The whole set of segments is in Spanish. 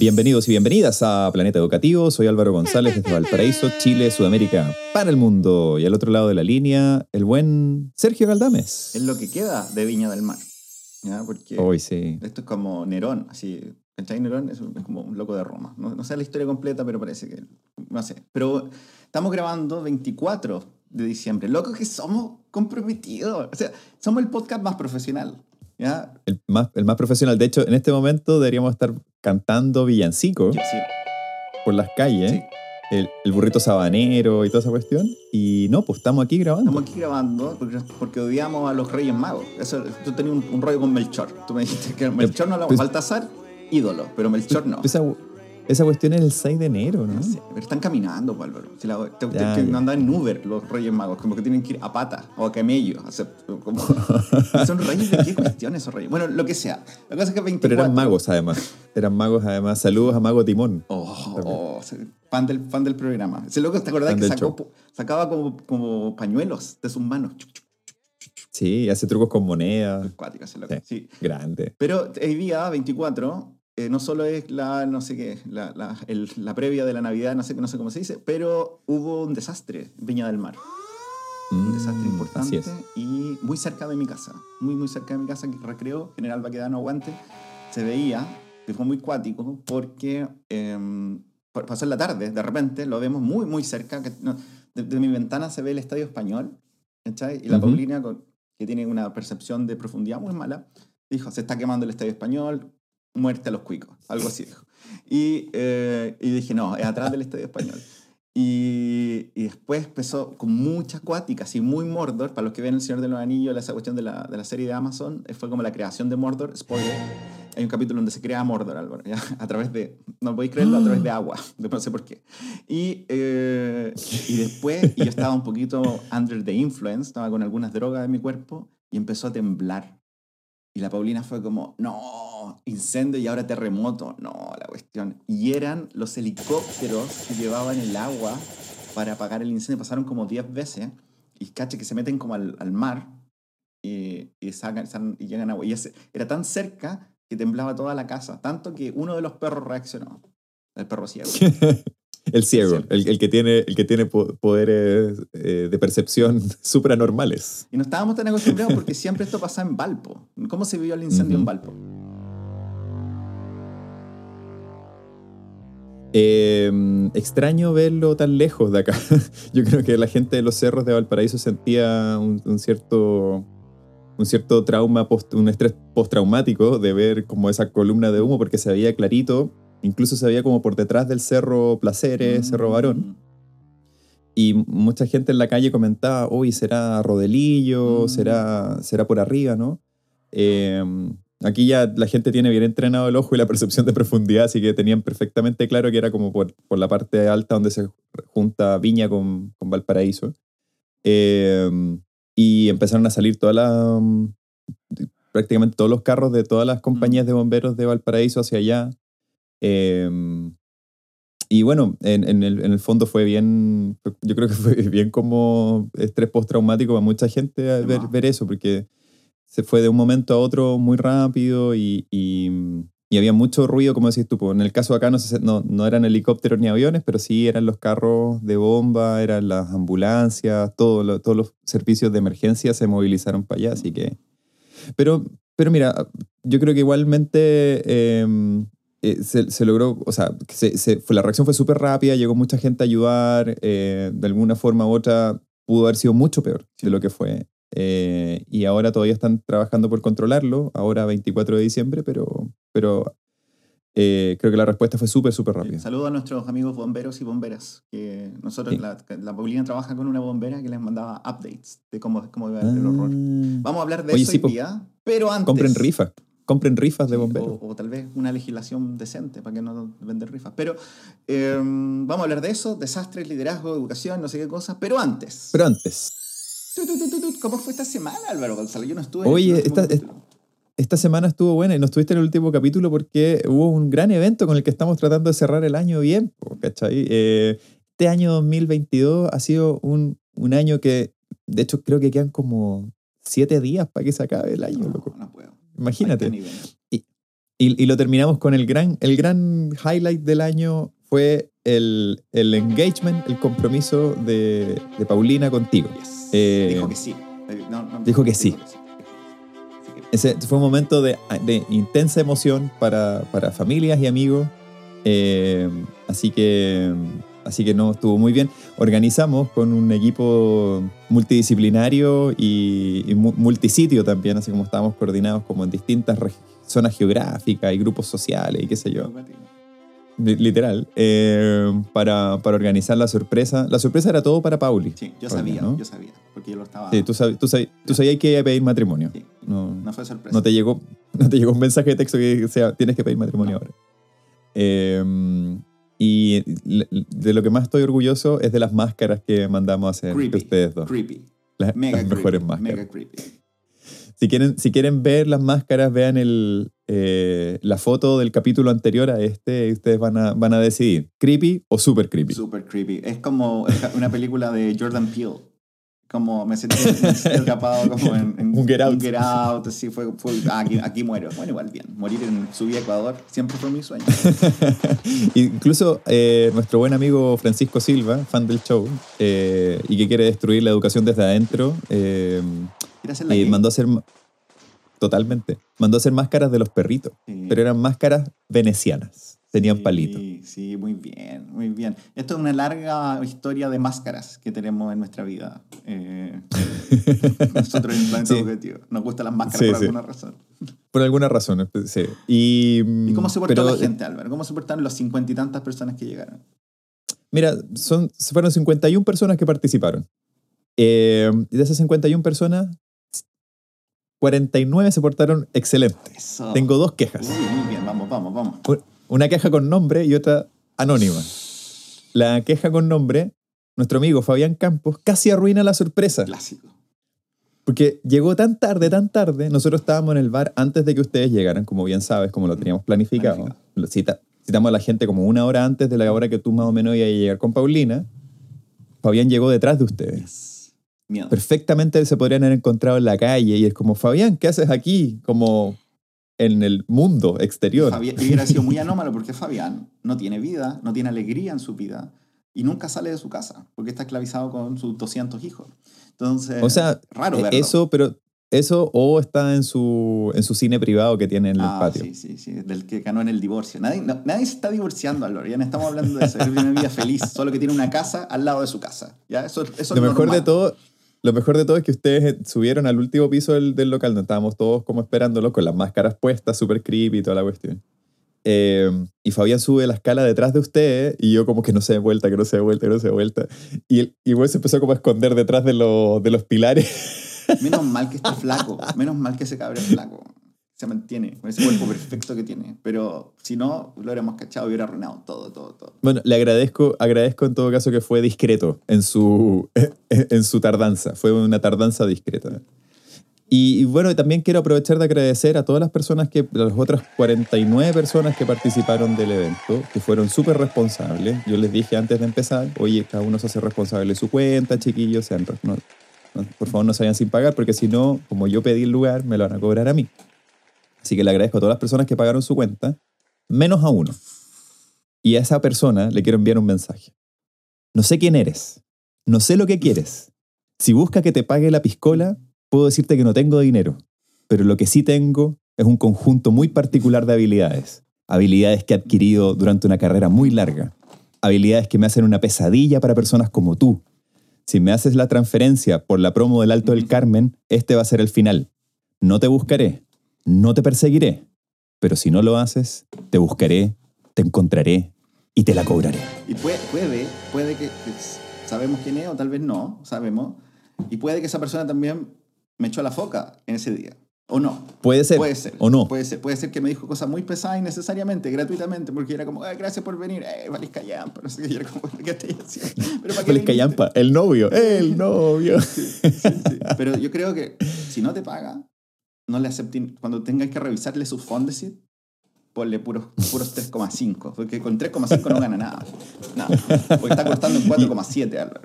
Bienvenidos y bienvenidas a Planeta Educativo. Soy Álvaro González desde Valparaíso, Chile, Sudamérica, para el mundo. Y al otro lado de la línea, el buen Sergio Galdames. Es lo que queda de Viña del Mar. ¿ya? Porque Hoy sí. esto es como Nerón, así. ¿Cachai? Nerón es, como un loco de Roma. No, no sé la historia completa, pero parece que. No sé. Pero estamos grabando 24 de diciembre. Locos que somos comprometidos. O sea, somos el podcast más profesional. ¿Ya? El más, el más profesional. De hecho, en este momento deberíamos estar cantando villancico sí. por las calles. Sí. El, el burrito sabanero y toda esa cuestión. Y no, pues estamos aquí grabando. Estamos aquí grabando porque, porque odiamos a los Reyes Magos. Eso, tú tenías un, un rollo con Melchor. Tú me dijiste que Melchor no lo pues- Baltasar, ídolo, pero Melchor no. Esa, esa cuestión es el 6 de enero, ¿no? Sé, pero están caminando, Álvaro. Si la, te, te- Ya, ya. no andan en Uber los Reyes Magos, como que tienen que ir a pata o a camello. o sea, como- ¿Son reyes de qué cuestión esos reyes? Bueno, lo que sea. La cosa es que 24... Pero eran magos, además. Eran magos, además. Saludos a Mago Timón. Oh, oh, sí, fan, del, fan del programa. Ese loco, ¿te acordás Fan que sacó, sacaba como, como pañuelos de sus manos? Sí, hace trucos con monedas. Cuático ese loco. Sí. Sí. Grande. Pero hoy día, 24, eh, no solo es la, no sé qué, la, la, el- la previa de la Navidad, no sé, no sé cómo se dice, pero hubo un desastre en Viña del Mar. un desastre Mm, importante Así es. y muy cerca de mi casa, muy muy cerca de mi casa, que recreo, General Baquedano Aguante, se veía, que fue muy cuático, porque pa- pasó en la tarde, de repente lo vemos muy muy cerca, que, no, de, de mi ventana se ve el Estadio Español, ¿cachai? Y la Ujú. Paulina, con- que tiene una percepción de profundidad muy mala, dijo, se está quemando el Estadio Español, muerte a los cuicos, algo así dijo. Y, eh, y dije, no, es atrás del Estadio Español. Y, y después empezó con mucha cuática, así muy Mordor. Para los que ven El Señor de los Anillos, esa cuestión de la, de la serie de Amazon, eh, fue como la creación de Mordor. Spoiler. Hay un capítulo donde se crea Mordor, Álvaro, ¿ya? a través de, no podéis creerlo, a través de agua, no sé por qué. Y, eh, y después, y yo estaba un poquito under the influence, estaba con algunas drogas en mi cuerpo, y empezó a temblar. Y la Paulina fue como, no, incendio y ahora terremoto. No, la cuestión. Y eran los helicópteros que llevaban el agua para apagar el incendio. Pasaron como 10 veces. Y caché que se meten como al, al mar y, y, sacan, y llegan agua. Y era tan cerca que temblaba toda la casa. Tanto que uno de los perros reaccionó. El perro ciego. El ciego, el, el que tiene, el que tiene po- poderes eh, de percepción supranormales. Y no estábamos tan acostumbrados porque siempre esto pasaba en Valpo. ¿Cómo se vivió el incendio en Valpo? Eh, extraño verlo tan lejos de acá. Yo creo que la gente de los cerros de Valparaíso sentía un, un cierto un cierto trauma, post- un estrés postraumático de ver como esa columna de humo porque se veía clarito, incluso se veía como por detrás del cerro Placeres, Cerro Barón. Y mucha gente en la calle comentaba, uy, será Rodelillo, Mm. será, será por arriba, ¿no? Eh, aquí ya la gente tiene bien entrenado el ojo y la percepción de profundidad, así que tenían perfectamente claro que era como por, por la parte alta donde se junta Viña con, con Valparaíso. Eh, y empezaron a salir todas las, prácticamente todos los carros de todas las compañías de bomberos de Valparaíso hacia allá. Eh, y bueno, en, en el, en el fondo fue bien, yo creo que fue bien como estrés postraumático para mucha gente al ver, ver eso, porque se fue de un momento a otro muy rápido y, y, y había mucho ruido, como decís tú. pues, En el caso de acá no, se- no, no eran helicópteros ni aviones, pero sí eran los carros de bomba, eran las ambulancias, todo lo- todos los servicios de emergencia se movilizaron para allá, así que... Pero, pero mira, yo creo que igualmente eh, eh, se, se logró, o sea, se, se- fue, la reacción fue súper rápida, llegó mucha gente a ayudar, eh, de alguna forma u otra pudo haber sido mucho peor Sí. de lo que fue. eh, y ahora todavía están trabajando por controlarlo, ahora 24 de diciembre, pero, pero creo que la respuesta fue súper, súper rápida. Saludo a nuestros amigos bomberos y bomberas. Que nosotros, Sí. la, la Paulina trabaja con una bombera que les mandaba updates de cómo, cómo iba el horror. Ah. Vamos a hablar de Oye, eso sí, hoy día, pero antes. Compren rifas, compren rifas de bomberos. O, o tal vez una legislación decente para que no vender rifas. Pero eh, vamos a hablar de eso: desastres, liderazgo, educación, no sé qué cosas. Pero antes. Pero antes. ¿Cómo fue esta semana, Álvaro Gonzalo? Yo no estuve Oye, en el último esta- capítulo. Esta semana estuvo buena y no estuviste en el último capítulo porque hubo un gran evento con el que estamos tratando de cerrar el año bien. Eh, este año 2022 ha sido un, un año que, de hecho, creo que quedan como siete días para que se acabe el año, loco. No, no. Imagínate. Este nivel. Y, y lo terminamos con el gran, el gran highlight del año fue el, el engagement, el compromiso de, de Paulina contigo. Yes. Eh, dijo que sí. Eh, no, no, dijo que sí. Que- Ese fue un momento de, de intensa emoción para, para familias y amigos. Eh, así que así que no estuvo muy bien. Organizamos con un equipo multidisciplinario y, y mu- multisitio también, así como estábamos coordinados como en distintas zonas geográficas y grupos sociales y qué sé yo, li- literal, eh, para, para organizar la sorpresa. La sorpresa era todo para Pauli. Sí, yo sabía, ¿no? yo sabía. Porque yo lo estaba. Sí, tú, sab- tú, sab- tú sabías que iba a pedir matrimonio. Sí. No, No fue sorpresa. no te llegó, no te llegó un mensaje de texto que sea tienes que pedir matrimonio ahora. Eh, y de lo que más estoy orgulloso es de las máscaras que mandamos a hacer Creepy. ustedes dos. Creepy. Las, Mega las creepy. mejores máscaras. Mega creepy. Si quieren, si quieren ver las máscaras, vean el, eh, la foto del capítulo anterior a este y ustedes van a, van a decidir, creepy o super creepy. Super creepy. Es como una película de Jordan Peele. Como me sentí, me sentí atrapado como en, en Un Get Out. Un Get Out, así fue, fue ah, aquí, aquí muero. Bueno, igual bien. Morir en Subí a Ecuador siempre fue mi sueño. Incluso eh, nuestro buen amigo Francisco Silva, fan del show, eh, y que quiere destruir la educación desde adentro, eh, ¿Quieres hacer la y gay? mandó a hacer totalmente mandó a hacer máscaras de los perritos Sí. pero eran máscaras venecianas tenían Sí, palitos Sí, muy bien, muy bien. Esto es una larga historia de máscaras que tenemos en nuestra vida. Eh, nosotros en planeta Sí. educativo. Nos gustan las máscaras Sí, por alguna razón. por alguna razón sí. y, ¿Y cómo se portó pero, la gente, Álvaro? ¿Cómo se portaron los cincuenta y tantas personas que llegaron? mira son fueron 51 personas que participaron Eh, y de esas 51 personas 49 se portaron excelente Eso. tengo dos quejas Uy, muy bien, vamos, vamos, vamos. Una queja con nombre y otra anónima la queja con nombre nuestro amigo Fabián Campos casi arruina la sorpresa Clásico. Porque llegó tan tarde, tan tarde. Nosotros estábamos en el bar antes de que ustedes llegaran, como bien sabes, como lo teníamos planificado. Planificado. Lo Cita- citamos a la gente como una hora antes de la hora que tú más o menos ibas a llegar con Paulina. Fabián llegó detrás de ustedes. Yes. Miedo. Perfectamente se podrían haber encontrado en la calle y es como, Fabián, ¿qué haces aquí? Como en el mundo exterior. Fabián, hubiera sido muy anómalo porque Fabián no tiene vida, no tiene alegría en su vida y nunca sale de su casa porque está esclavizado con sus 200 hijos. Entonces, O sea, raro Eh, verlo. Eso, pero eso o está en su, en su cine privado que tiene en el Ah, patio. sí, sí, sí, del que ganó en el divorcio. Nadie, no- nadie se está divorciando, Álvaro, ya no estamos hablando de eso. Vive una vida feliz, solo que tiene una casa al lado de su casa. ¿ya? Eso, eso lo es mejor de todo lo mejor de todo es que ustedes eh, subieron al último piso del, del local donde estábamos todos como esperándolo con las máscaras puestas súper creepy y toda la cuestión. Eh, y Fabián sube la escala detrás de ustedes y yo como que no se dé vuelta que no se dé vuelta que no se dé vuelta. Y el y güey se empezó como a esconder detrás de, los de los pilares. Menos mal que está flaco, menos mal que ese cabrón es flaco. Se mantiene con ese cuerpo perfecto que tiene. Pero si no, lo hubiéramos cachado y hubiera arruinado todo, todo, todo. bueno le agradezco agradezco en todo caso que fue discreto en su en su tardanza fue una tardanza discreta Y, y bueno, también quiero aprovechar de agradecer a todas las personas que, las otras 49 personas que participaron del evento, que fueron súper responsables. Yo les dije antes de empezar, oye, cada uno se hace responsable de su cuenta, chiquillos, sean, no- no- por favor no se vayan sin pagar, porque si no, como yo pedí el lugar, me lo van a cobrar a mí. Así que le agradezco a todas las personas que pagaron su cuenta, menos a uno. Y a esa persona le quiero enviar un mensaje. No sé quién eres, no sé lo que quieres. Si busca que te pague la piscola, puedo decirte que no tengo dinero, pero lo que sí tengo es un conjunto muy particular de habilidades. Habilidades que he adquirido durante una carrera muy larga. Habilidades que me hacen una pesadilla para personas como tú. Si me haces la transferencia por la promo del Alto del Carmen, este va a ser el final. No te buscaré, no te perseguiré, pero si no lo haces, te buscaré, te encontraré y te la cobraré. Y puede, puede, puede que, que sabemos quién es o tal vez no, sabemos. Y puede que esa persona también me echó la foca en ese día. O no. Puede ser. Puede ser. O no. Puede ser. Puede ser que me dijo cosas muy pesadas innecesariamente, gratuitamente, porque era como, "Ay, gracias por venir, eh, Valis Callampa. No sé qué, era como, ¿qué estoy haciendo? Pero. Callampa, el novio, el novio. Sí, sí. Pero yo creo que si no te paga, no le acepten. Cuando tengas que revisarle su Fondesit, ponle puros, puros 3,5. Porque con 3,5 no gana nada. Nada. Porque está costando en 4,7, Álvaro.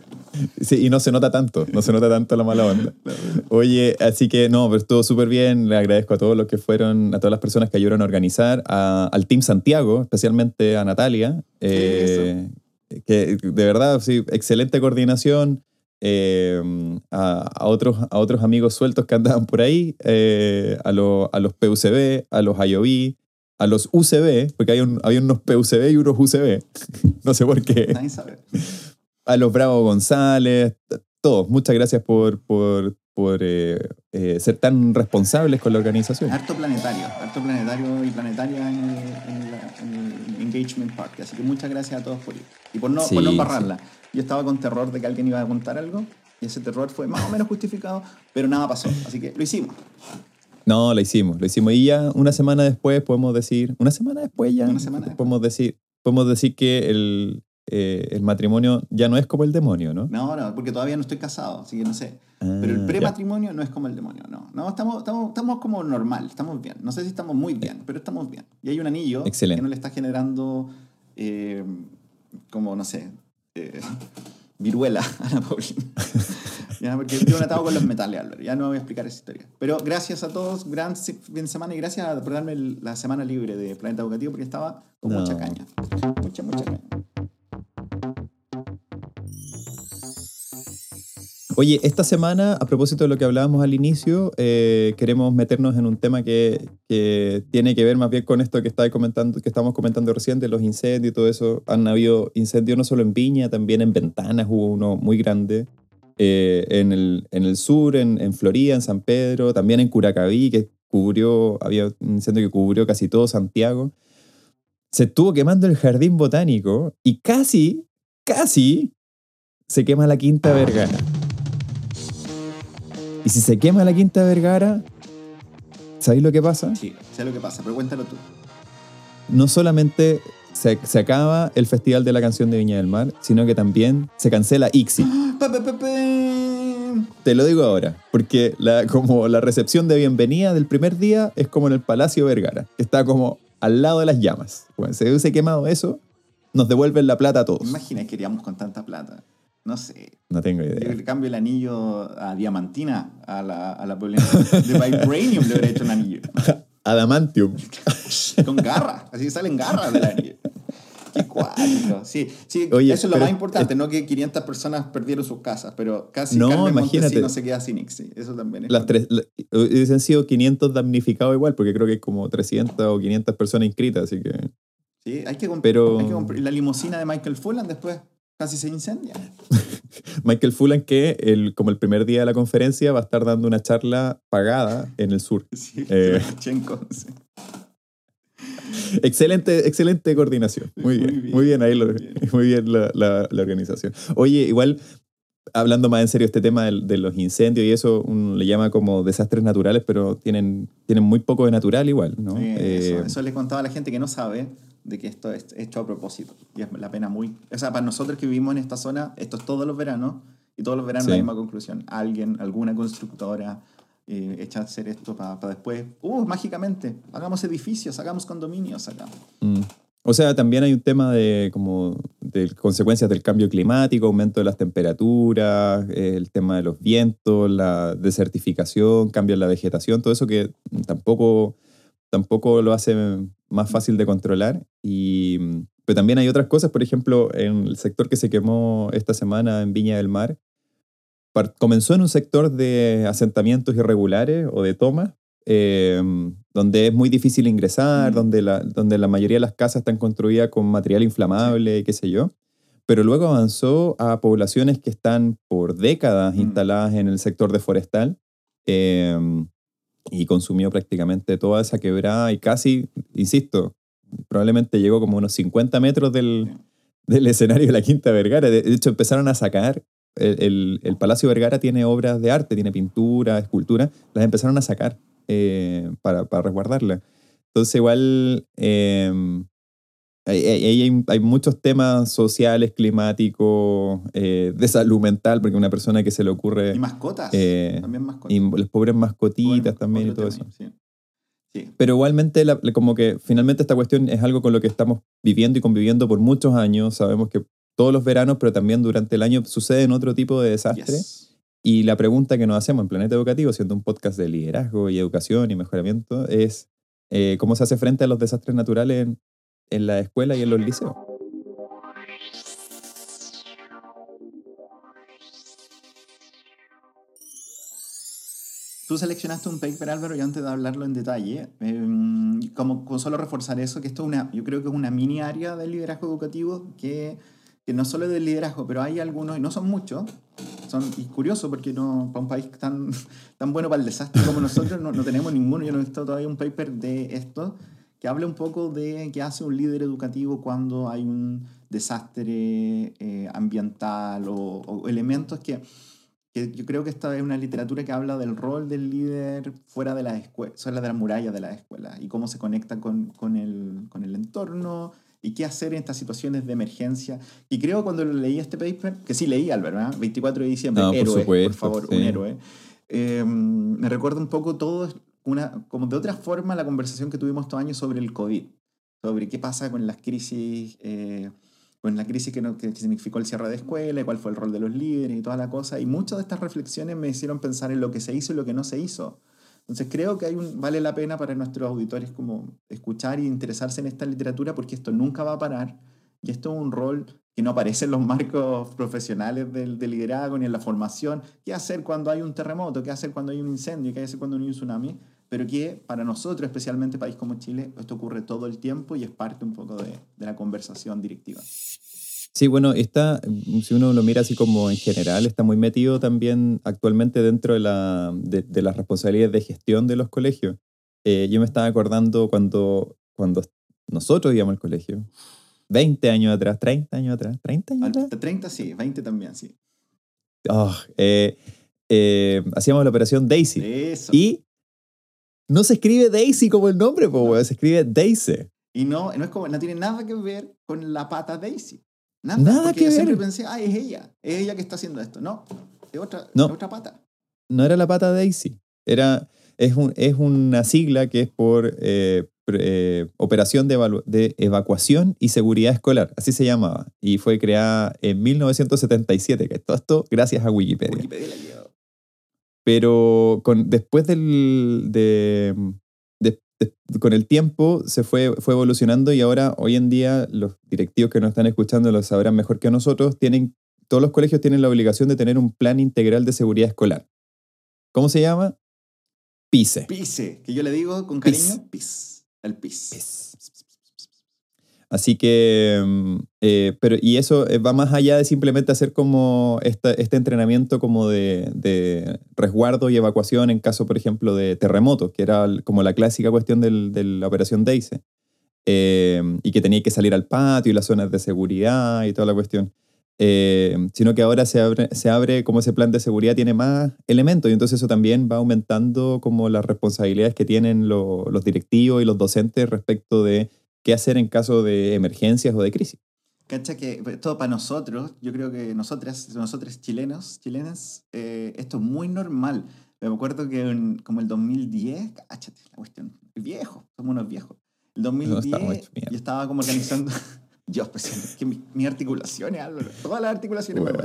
Sí, y no se nota tanto, no se nota tanto la mala onda. Oye, así que no, pero estuvo súper bien. Le agradezco a todos los que fueron, a todas las personas que ayudaron a organizar, a- al Team Santiago, especialmente a Natalia, eh, que de verdad, sí, excelente coordinación. Eh, a, a otros, a otros amigos sueltos que andaban por ahí, eh, a, lo- a los PUCB, a los IOB, a los UCB, porque hay, un, hay unos PUCB y unos UCB, no sé por qué Nadie sabe. a los Bravo González, todos, muchas gracias por, por, por eh, eh, ser tan responsables con la organización. Harto planetario. Harto planetario y planetaria en el, en la- en el Engagement Party. Así que muchas gracias a todos por ir. Y por no, Sí, por no embarrarla. Yo estaba con terror de que alguien iba a contar algo. Y ese terror fue más o menos justificado, pero nada pasó. Así que lo hicimos. No, lo hicimos, lo hicimos. Y ya una semana después podemos decir, una semana después ya, Una semana después. podemos decir, podemos decir que el, eh, el matrimonio ya no es como el demonio, ¿no? No, no, porque todavía no estoy casado, así que no sé. Pero el Ah, prematrimonio no es como el demonio, no. No, estamos, estamos, estamos como normal, estamos bien. No sé si estamos muy bien, pero estamos bien. Y hay un anillo Excelente. que no le está generando, eh, como, no sé, eh, viruela a la Paulina. ya, porque yo me atado con los metales, Álvaro. Ya no voy a explicar esa historia. Pero gracias a todos, gran fin de semana y gracias por darme la semana libre de Planeta Educativo porque estaba con No. mucha caña. Mucha, mucha caña. Oye, esta semana, a propósito de lo que hablábamos al inicio, eh, queremos meternos en un tema que, que tiene que ver más bien con esto que, estaba comentando, que estamos comentando recién, de los incendios y todo eso. Han habido incendios no solo en Viña, también en Ventanas hubo uno muy grande. eh, en, el, en el sur, en, en Florida, en San Pedro, también en Curacaví, que cubrió, había un incendio que cubrió casi todo Santiago. Se estuvo quemando el jardín botánico y casi, casi se quema la Quinta Vergara. Y si se quema la Quinta Vergara, ¿sabéis lo que pasa? Sí, sé lo que pasa, pero cuéntalo tú. No solamente se, se acaba el Festival de la Canción de Viña del Mar, sino que también se cancela ICSI. Pa. Te lo digo ahora, porque la, como la recepción de bienvenida del primer día es como en el Palacio Vergara, que está como al lado de las llamas. Bueno, se hubiese quemado eso, nos devuelven la plata a todos. Imagina que queríamos con tanta plata. No sé. No tengo Yo idea. le cambio el anillo a diamantina a la, a la Paulina. De Vibranium le hubiera hecho un anillo. Adamantium. Con garra. Así salen garras del anillo. Qué cuático. Sí, sí Oye, eso es lo pero- más importante. No que 500 personas perdieron sus casas, pero casi No, Carmen imagínate. Montesino se queda sin ICSI. Eso también es. Las tres, la- hubiesen sido 500 damnificados igual, porque creo que hay como 300 o 500 personas inscritas, así que... Sí, hay que, Pero- hay que comprar. La limusina de Michael Fullan después casi se incendia. Michael Fullan, que el, como el primer día de la conferencia va a estar dando una charla pagada en el sur. Sí, Eh. Sí. Excelente, excelente coordinación. Muy Muy bien, bien, muy bien ahí, lo- muy bien. muy bien la, la- la organización. Oye, igual, hablando más en serio este tema del- de, los incendios y eso, uno le llama como desastres naturales, pero tienen, tienen muy poco de natural igual, ¿no? Sí, Eh, eso, eso le contaba a la gente que no sabe de que esto es hecho a propósito. Y es la pena muy... O sea, para nosotros que vivimos en esta zona, esto es todos los veranos, y todos los veranos Sí. la misma conclusión. Alguien, alguna constructora eh, echa a hacer esto para después... ¡Uh, mágicamente! Hagamos edificios, hagamos condominios acá. Mm. O sea, también hay un tema de como de consecuencias del cambio climático, aumento de las temperaturas, el tema de los vientos, la desertificación, cambio en la vegetación, todo eso que tampoco, tampoco lo hace más fácil de controlar. Y, pero también hay otras cosas, por ejemplo, en el sector que se quemó esta semana en Viña del Mar, comenzó en un sector de asentamientos irregulares o de tomas, eh, donde es muy difícil ingresar, Mm. donde, la, donde la mayoría de las casas están construidas con material inflamable, qué sé yo. Pero luego avanzó a poblaciones que están por décadas Mm. instaladas en el sector de forestal eh, y consumió prácticamente toda esa quebrada y casi, insisto, probablemente llegó como unos 50 metros del, del escenario de la Quinta Vergara. De hecho, empezaron a sacar, el, el- el Palacio Vergara tiene obras de arte, tiene pintura, escultura, las empezaron a sacar eh, para, para resguardarla. Entonces igual eh, hay, hay, hay, muchos temas sociales, climáticos, eh, de salud mental, porque una persona que se le ocurre... Y mascotas, eh, también mascotas. Y las pobres mascotitas también y todo eso. sí. Sí. Pero igualmente, la- como que finalmente esta cuestión es algo con lo que estamos viviendo y conviviendo por muchos años. Sabemos que todos los veranos, pero también durante el año suceden otro tipo de desastres. Yes. Y la pregunta que nos hacemos en Planeta Educativo, siendo un podcast de liderazgo y educación y mejoramiento, es eh, cómo se hace frente a los desastres naturales en, en la escuela y en los liceos. Tú seleccionaste un paper, Álvaro, y antes de hablarlo en detalle, eh, como, como solo reforzar eso, que esto es una, yo creo que es una mini área del liderazgo educativo que, que no solo es del liderazgo, pero hay algunos, y no son muchos, son, y curioso porque no, para un país tan, tan bueno para el desastre como nosotros, no, no tenemos ninguno, yo no he visto todavía un paper de esto, que hable un poco de qué hace un líder educativo cuando hay un desastre eh, ambiental o, o elementos que que yo creo que esta es una literatura que habla del rol del líder fuera de la escuela, fuera de las murallas de la escuela y cómo se conecta con, con, el, con el entorno y qué hacer en estas situaciones de emergencia. Y creo cuando leí este paper, que sí leí, Álvaro, ¿eh? 24 de diciembre, No, por héroe, por supuesto, favor, sí. un héroe. Eh, me recuerda un poco todo, una, como de otra forma, la conversación que tuvimos estos años sobre el COVID, sobre qué pasa con las crisis. Eh, con la crisis que, no- que significó el cierre de escuela, cuál fue el rol de los líderes y toda la cosa. Y muchas de estas reflexiones me hicieron pensar en lo que se hizo y lo que no se hizo. Entonces creo que hay un, vale la pena para nuestros auditores como escuchar y interesarse en esta literatura porque esto nunca va a parar y esto es un rol que no aparece en los marcos profesionales del, del liderazgo ni en la formación. ¿Qué hacer cuando hay un terremoto? ¿Qué hacer cuando hay un incendio? ¿Qué hacer cuando hay un tsunami? Pero que para nosotros, especialmente país como Chile, esto ocurre todo el tiempo y es parte un poco de, de la conversación directiva. Sí, bueno, está, si uno lo mira así como en general, está muy metido también actualmente dentro de, la, de, de las responsabilidades de gestión de los colegios. Eh, yo me estaba acordando cuando, cuando nosotros íbamos al colegio, 20 años atrás, 30 años atrás, 30 años atrás. Al- 30 sí, 20 también, sí. Ah, eh, eh, hacíamos la operación Daisy. Eso. Y no se escribe Daisy como el nombre, weón, se escribe Daisy. Y no, no, es como, no tiene nada que ver con la pata Daisy. Nada, Nada porque que yo siempre ver. pensé, ah, es ella, es ella que está haciendo esto. No, es otra, No. es otra pata. No era la pata Daisy. Era, es, un, es una sigla que es por eh, eh, Operación de Evacuación y Seguridad Escolar. Así se llamaba. Y fue creada en 1977. Que todo esto gracias a Wikipedia. Wikipedia la lleva. Pero con, después del, de, de- de- con el tiempo se fue, fue evolucionando y ahora, hoy en día, los directivos que nos están escuchando lo sabrán mejor que nosotros, tienen, todos los colegios tienen la obligación de tener un plan integral de seguridad escolar. ¿Cómo se llama? PICE. Pise, que yo le digo con Pis. cariño, pis. El pis. Pis. Así que, mm, eh, pero, y eso eh, va más allá de simplemente hacer como esta- este entrenamiento como de, resguardo y evacuación en caso, por ejemplo, de terremotos, que era como la clásica cuestión de la operación Daisy, eh, y que tenía que salir al patio y las zonas de seguridad y toda la cuestión. Eh, sino que ahora se abre, se abre como ese plan de seguridad tiene más elementos y entonces eso también va aumentando como las responsabilidades que tienen lo- los directivos y los docentes respecto de qué hacer en caso de emergencias o de crisis. Cacha que todo para nosotros, yo creo que nosotras, nosotros chilenos, chilenas, eh, esto es muy normal. Me acuerdo que en, como el 2010, cáchate, la cuestión, viejo, somos unos viejos. El 2010 estamos hechos mierda. yo estaba como organizando, Dios, pues, que mi, mi articulaciones, todas las articulaciones Bueno.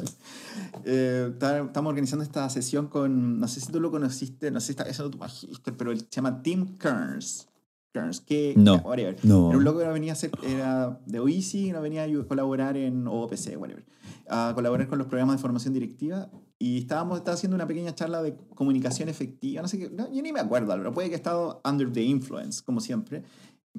Eh, estamos organizando esta sesión con, no sé si tú lo conociste, no sé si está, no tú magíster, pero se llama Tim Kearns. Kearns, que, No. whatever. No. Era un loco que no venía a ser, era de OISI, no venía a colaborar en OPC, whatever, a colaborar con los programas de formación directiva. Y estábamos estaba haciendo una pequeña charla de comunicación efectiva, no sé qué, no, yo ni me acuerdo, Álvaro, puede que he estado under the influence, como siempre.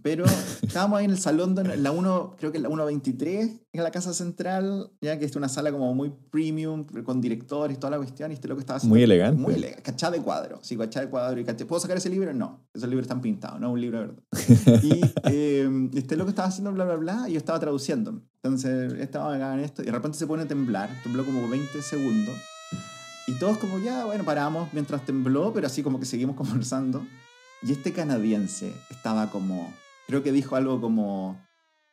Pero estábamos ahí en el salón, de la 1, creo que la 123, en la casa central, ya que es una sala como muy premium, con directores y toda la cuestión, y este loco estaba haciendo... Muy elegante. Muy elegante, cachá de cuadro, sí, cachá de cuadro y cachá. ¿Puedo sacar ese libro? No, esos libros están pintados, no un libro de verdad. Y eh, este loco estaba haciendo bla, bla, bla, y yo estaba traduciendo. Entonces estaba acá en esto, y de repente se pone a temblar, tembló como 20 segundos. Y todos como, ya, bueno, paramos mientras tembló, pero así como que seguimos conversando. Y este canadiense estaba como, creo que dijo algo como,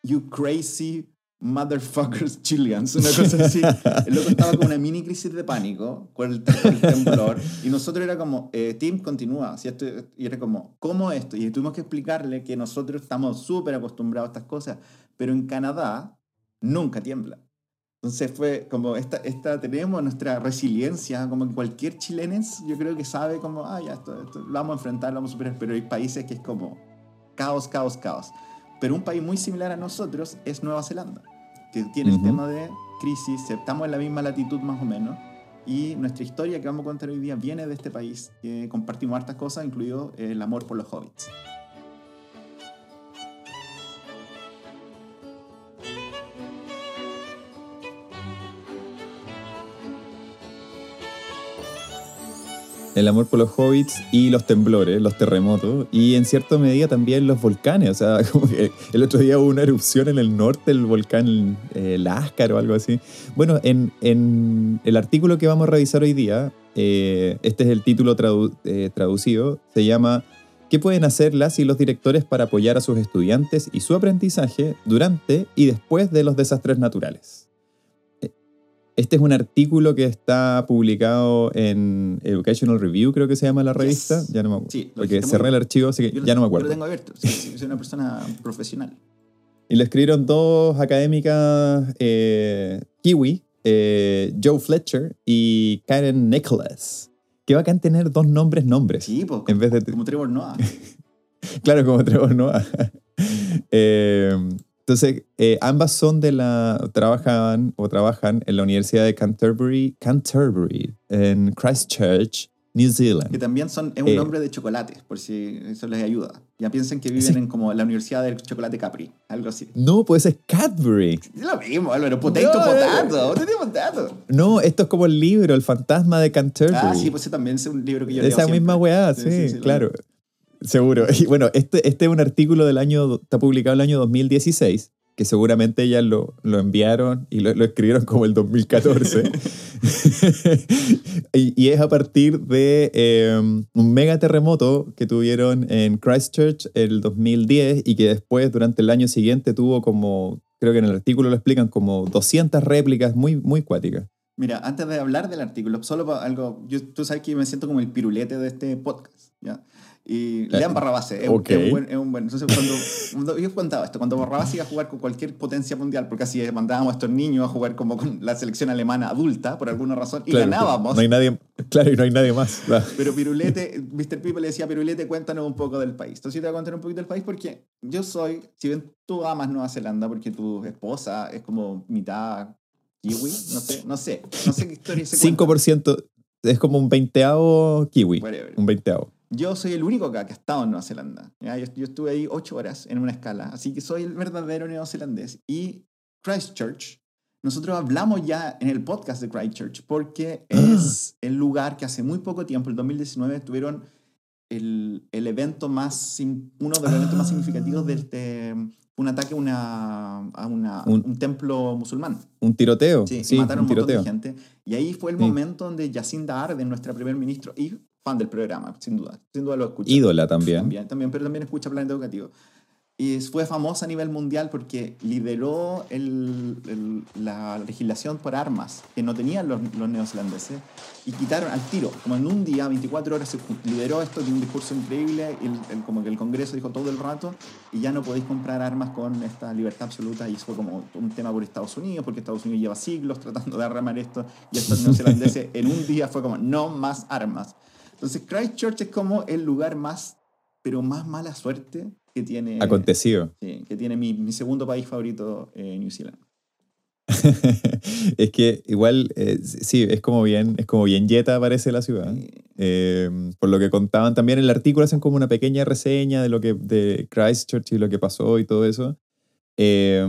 You crazy motherfuckers Chileans, una cosa así. El loco estaba con una mini crisis de pánico con el, el temblor y nosotros era como, eh, Tim, continúa. y era como, ¿cómo esto? Y tuvimos que explicarle que nosotros estamos súper acostumbrados a estas cosas, pero en Canadá nunca tiembla. Entonces fue como, esta, esta, tenemos nuestra resiliencia, como cualquier chilenense yo creo que sabe como, ah, ya, esto, esto lo vamos a enfrentar, lo vamos a superar, pero hay países que es como caos, caos, caos. Pero un país muy similar a nosotros es Nueva Zelanda, que tiene el Ujú. tema de crisis, estamos en la misma latitud más o menos, y nuestra historia que vamos a contar hoy día viene de este país, que compartimos hartas cosas, incluido el amor por los hobbits. El amor por los hobbits y los temblores, los terremotos, y en cierta medida también los volcanes. O sea, como que el otro día hubo una erupción en el norte, el volcán eh, Láscar o algo así. Bueno, en, el artículo que vamos a revisar hoy día, eh, este es el título eh, traducido, se llama ¿Qué pueden hacer las y los directores para apoyar a sus estudiantes y su aprendizaje durante y después de los desastres naturales? Este es un artículo que está publicado en Educational Review, creo que se llama la revista. Yes. Ya no me acuerdo. Sí, lo porque cerré muy- el archivo, así que Yo ya no me Yo acuerdo. lo tengo abierto, sí, soy una persona profesional. Y lo escribieron dos académicas eh, kiwi, eh, Joe Fletcher y Karen Nicholas. Qué bacán tener dos nombres nombres. Sí, pues, En vez de- como Trevor Noah. Claro, como Trevor Noah. Eh, entonces, eh, ambas son de la. trabajan o trabajan en la Universidad de Canterbury, Canterbury, en Christchurch, New Que Zealand. también son, es un Eh. nombre de chocolate, por si eso les ayuda. Ya piensen que viven Sí. en como la Universidad del Chocolate Capri, algo así. No, pues es Cadbury. Es lo mismo, Álvaro. Potato, No, potato. Potato, potato. No, esto es como el libro, El fantasma de Canterbury. Ah, sí, pues también es un libro que yo Esa misma weá, sí, lo claro. leo. Seguro. Y bueno, este, este es un artículo del año, está publicado en el año 2016, que seguramente ellas lo, lo enviaron y lo, lo escribieron como el 2014. y, y es a partir de eh, un mega terremoto que tuvieron en Christchurch el 2010 y que después, durante el año siguiente, tuvo como, creo que en el artículo lo explican, como 200 réplicas muy, muy cuáticas. Mira, antes de hablar del artículo, solo para algo, yo, tú sabes que yo me siento como el pirulete de este podcast, ¿ya? Y Eh, lean Barrabás, es, ok. es un buen, es un buen. Entonces, cuando, yo contaba esto, cuando Barrabás iba a jugar con cualquier potencia mundial, porque así es, mandábamos a estos niños a jugar como con la selección alemana adulta, por alguna razón, y Claro, ganábamos. No hay nadie, claro, y no hay nadie más. claro. Pero Pirulete, Mr. People le decía Pirulete, cuéntanos un poco del país. Entonces yo te voy a contar un poquito del país porque yo soy, si bien tú amas Nueva Zelanda porque tu esposa es como mitad kiwi, no sé, no sé, no sé qué historia se cuenta. 5% es como un veinteavo kiwi. Whatever. Un veinteavo. Yo soy el único acá que ha estado en Nueva Zelanda. ¿ya? Yo, yo estuve ahí ocho horas en una escala, así que soy el verdadero neozelandés. Y Christchurch, nosotros hablamos ya en el podcast de Christchurch porque es el lugar que hace muy poco tiempo, el 2019, tuvieron el, el evento más, uno de los eventos más significativos de este, un ataque a, una, a una- Un- un templo musulmán. Un tiroteo. Sí, Sí, mataron un un montón tiroteo. de gente. Y ahí fue el Sí. momento donde Jacinda Arden, nuestra primer ministro y fan del programa, sin duda, sin duda lo escucha. Ídola también. También, también, pero también escucha Planeta Educativo. Y fue famosa a nivel mundial porque lideró el- el- la legislación por armas que no tenían los, los neozelandeses y quitaron al tiro, como en un día, 24 horas, se lideró esto de un discurso increíble, el- como que el Congreso dijo todo el rato, y ya no podéis comprar armas con esta libertad absoluta, y fue como un tema por Estados Unidos, porque Estados Unidos lleva siglos tratando de arramar esto, y estos neozelandeses en un día fue como, no más armas. Entonces Christchurch es como el lugar más, pero más mala suerte que tiene, Acontecido. sí, que tiene mi, mi segundo país favorito, eh, New Zealand. es que igual, eh, sí, es como bien, es como bien yeta parece la ciudad. Eh, por lo que contaban también en el artículo, hacen como una pequeña reseña de lo que de Christchurch y lo que pasó y todo eso. Eh,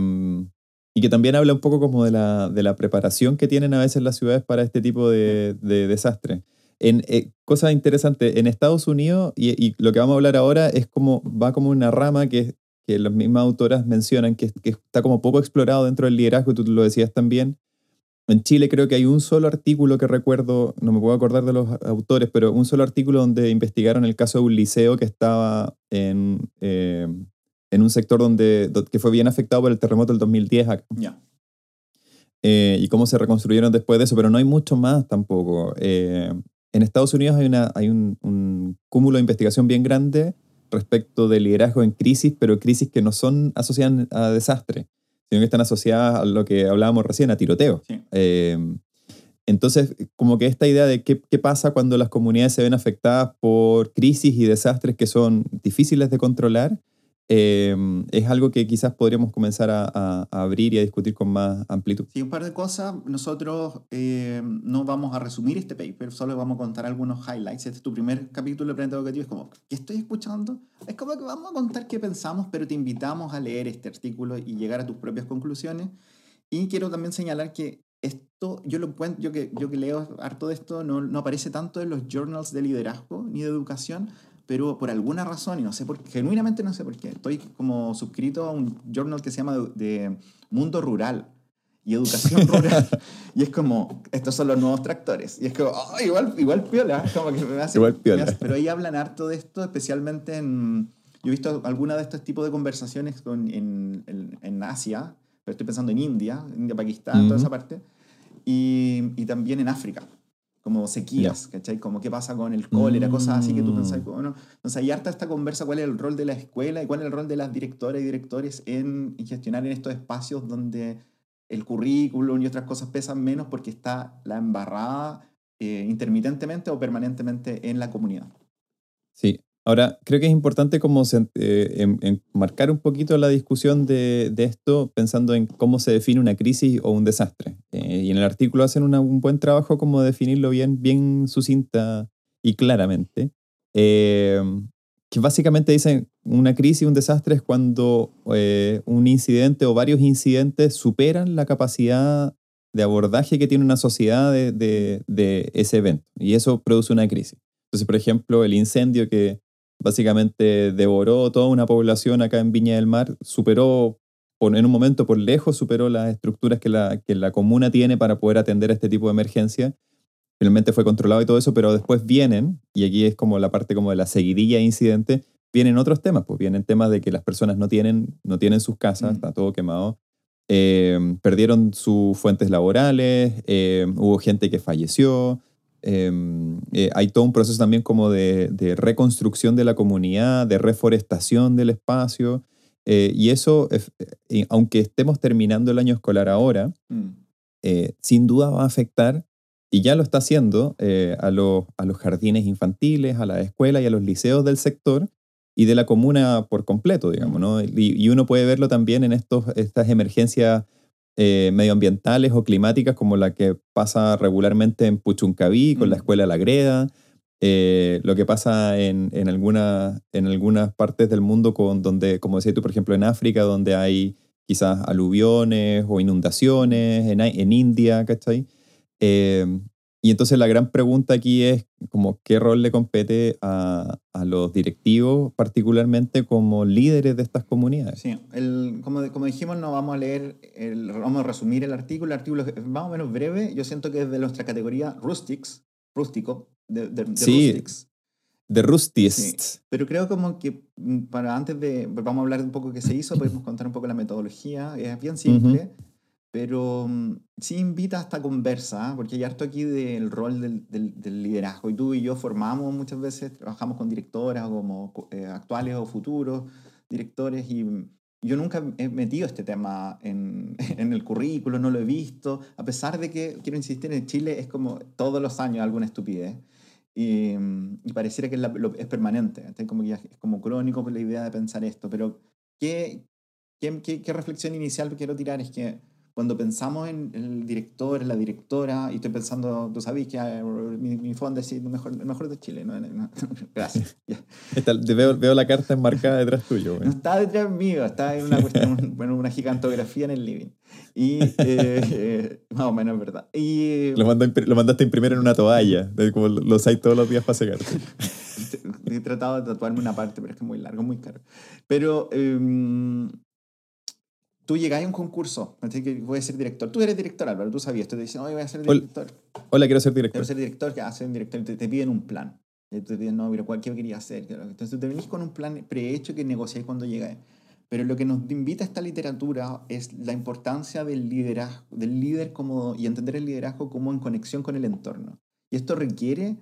y que también habla un poco como de la, de la preparación que tienen a veces las ciudades para este tipo de, de desastre. En, eh, cosa interesante, en Estados Unidos, y, y lo que vamos a hablar ahora es como, va como una rama que, que las mismas autoras mencionan, que, que está como poco explorado dentro del liderazgo, tú lo decías también, En Chile creo que hay un solo artículo que recuerdo, no me puedo acordar de los autores, pero un solo artículo donde investigaron el caso de un liceo que estaba en, eh, en un sector donde, que fue bien afectado por el terremoto del 2010 acá. Ya. Eh, y cómo se reconstruyeron después de eso, pero no hay mucho más tampoco. Eh, en Estados Unidos hay, una, hay un, un, cúmulo de investigación bien grande respecto de liderazgo en crisis, pero crisis que no son asociadas a desastre sino que están asociadas a lo que hablábamos recién, a tiroteo. Eh, entonces, como que esta idea de qué, qué, pasa cuando las comunidades se ven afectadas por crisis y desastres que son difíciles de controlar, Em, es algo que quizás podríamos comenzar a, abrir y a discutir con más amplitud. Sí, un par de cosas. Nosotros eh, no vamos a resumir este paper, solo vamos a contar algunos highlights. Este es tu primer capítulo de Planeta Educativo. Es como, ¿qué estoy escuchando? Es como que vamos a contar qué pensamos, pero te invitamos a leer este artículo y llegar a tus propias conclusiones. Y quiero también señalar que esto, yo lo yo que, yo que leo harto de esto, no, no aparece tanto en los journals de liderazgo ni de educación, pero por alguna razón, y no sé por genuinamente no sé por qué, estoy como suscrito a un journal que se llama de, Mundo Rural y Educación Rural. y es como, estos son los nuevos tractores. Y es como, oh, igual, igual piola, como que me hace, igual piola. pero ahí hablan harto de esto, especialmente en... Yo he visto alguna de estos tipos de conversaciones con, en, en, Asia, pero estoy pensando en India, India, Pakistán, toda esa parte, y, y también en África como sequías, ¿cachai? Como qué pasa con el cólera, cosas así que tú pensás, mm. bueno, entonces hay harta esta conversa cuál es el rol de la escuela y cuál es el rol de las directoras y directores en, gestionar en estos espacios donde el currículum y otras cosas pesan menos porque está la embarrada eh, intermitentemente o permanentemente en la comunidad. Sí, Ahora, creo que es importante como eh, marcar un poquito la discusión de, esto pensando en cómo se define una crisis o un desastre. Eh, y en el artículo hacen un buen trabajo como definirlo bien, bien sucinta y claramente. Eh, que básicamente dicen una crisis, un desastre es cuando un incidente o varios incidentes superan la capacidad de abordaje que tiene una sociedad de, de ese evento. Y eso produce una crisis. Entonces, por ejemplo, el incendio que básicamente devoró toda una población acá en Viña del Mar, superó, en un momento por lejos, superó las estructuras que la, que la comuna tiene para poder atender a este tipo de emergencia. Finalmente fue controlado y todo eso, pero después vienen, y aquí es como la parte como de la seguidilla de incidente, vienen otros temas, pues vienen temas de que las personas no tienen, no tienen sus casas, mm. está todo quemado, eh, perdieron sus fuentes laborales, eh, hubo gente que falleció, Em, eh, hay todo un proceso también como de, reconstrucción de la comunidad, de reforestación del espacio. Eh, y eso, eh, aunque estemos terminando el año escolar ahora, mm. sin duda va a afectar, y ya lo está haciendo, a, los, a los jardines infantiles, a la escuela y a los liceos del sector y de la comuna por completo, digamos. ¿no? Y, y uno puede verlo también en estos, estas emergencias eh, medioambientales o climáticas como la que pasa regularmente en Puchuncaví con la mm. escuela La Greda, eh, lo que pasa en, en, alguna, en algunas partes del mundo con, donde, como decías tú, por ejemplo, en África, donde hay quizás aluviones o inundaciones, en, en India, ¿cachai? Eh, y entonces la gran pregunta aquí es como qué rol le compete a, a los directivos, particularmente como líderes de estas comunidades. Sí, el, como, como dijimos, no vamos a leer, el, vamos a resumir el artículo. El artículo es más o menos breve. Yo siento que es de nuestra categoría rustics, rústico, de, de, de sí, rustics. De rustists. pero creo como que mm, para antes de, vamos a hablar un poco de qué se hizo, podemos contar un poco la metodología. Es bien simple. Pero mm, sí invita a esta conversa, ¿ah? porque hay harto aquí del rol del, del, liderazgo. Y tú y yo formamos muchas veces, trabajamos con directoras como eh, actuales o futuros directores. Y mm, yo nunca he metido este tema en, en, el currículo, no lo he visto. A pesar de que, quiero insistir, en Chile es como todos los años alguna estupidez. Y, mm, y pareciera que es, es permanente. Como que es como crónico la idea de pensar esto. Pero, ¿qué, qué, qué, qué reflexión inicial quiero tirar? Es que cuando pensamos en el director, en la directora, y estoy pensando, tú sabes que mi, mi fondo es el mejor, el mejor de Chile, ¿no? Gracias. veo, veo, la carta enmarcada detrás tuyo. No está detrás mío, está en una, cuestión, bueno, una gigantografía en el living. Y eh, eh, más o menos, ¿verdad? Y, lo, lo, mandaste a imprimir en una toalla, como lo usáis todos los días para secarte. He tratado de tatuarme una parte, pero es que es muy largo, muy caro. Pero... Eh, tú llegas a un concurso, voy a ser director. Tú eres director, Álvaro, tú sabías. Tú te dicen, oye, voy a ser Hola. director. Hola, quiero ser director. Quiero ser director, que hace un director, te, te piden un plan. Te piden, no, mira, ¿cuál- ¿qué quería hacer? Entonces te venís con un plan prehecho que negociáis cuando llegáis. Pero lo que nos invita a esta literatura es la importancia del liderazgo, del líder como, y entender el liderazgo como en conexión con el entorno. Y esto requiere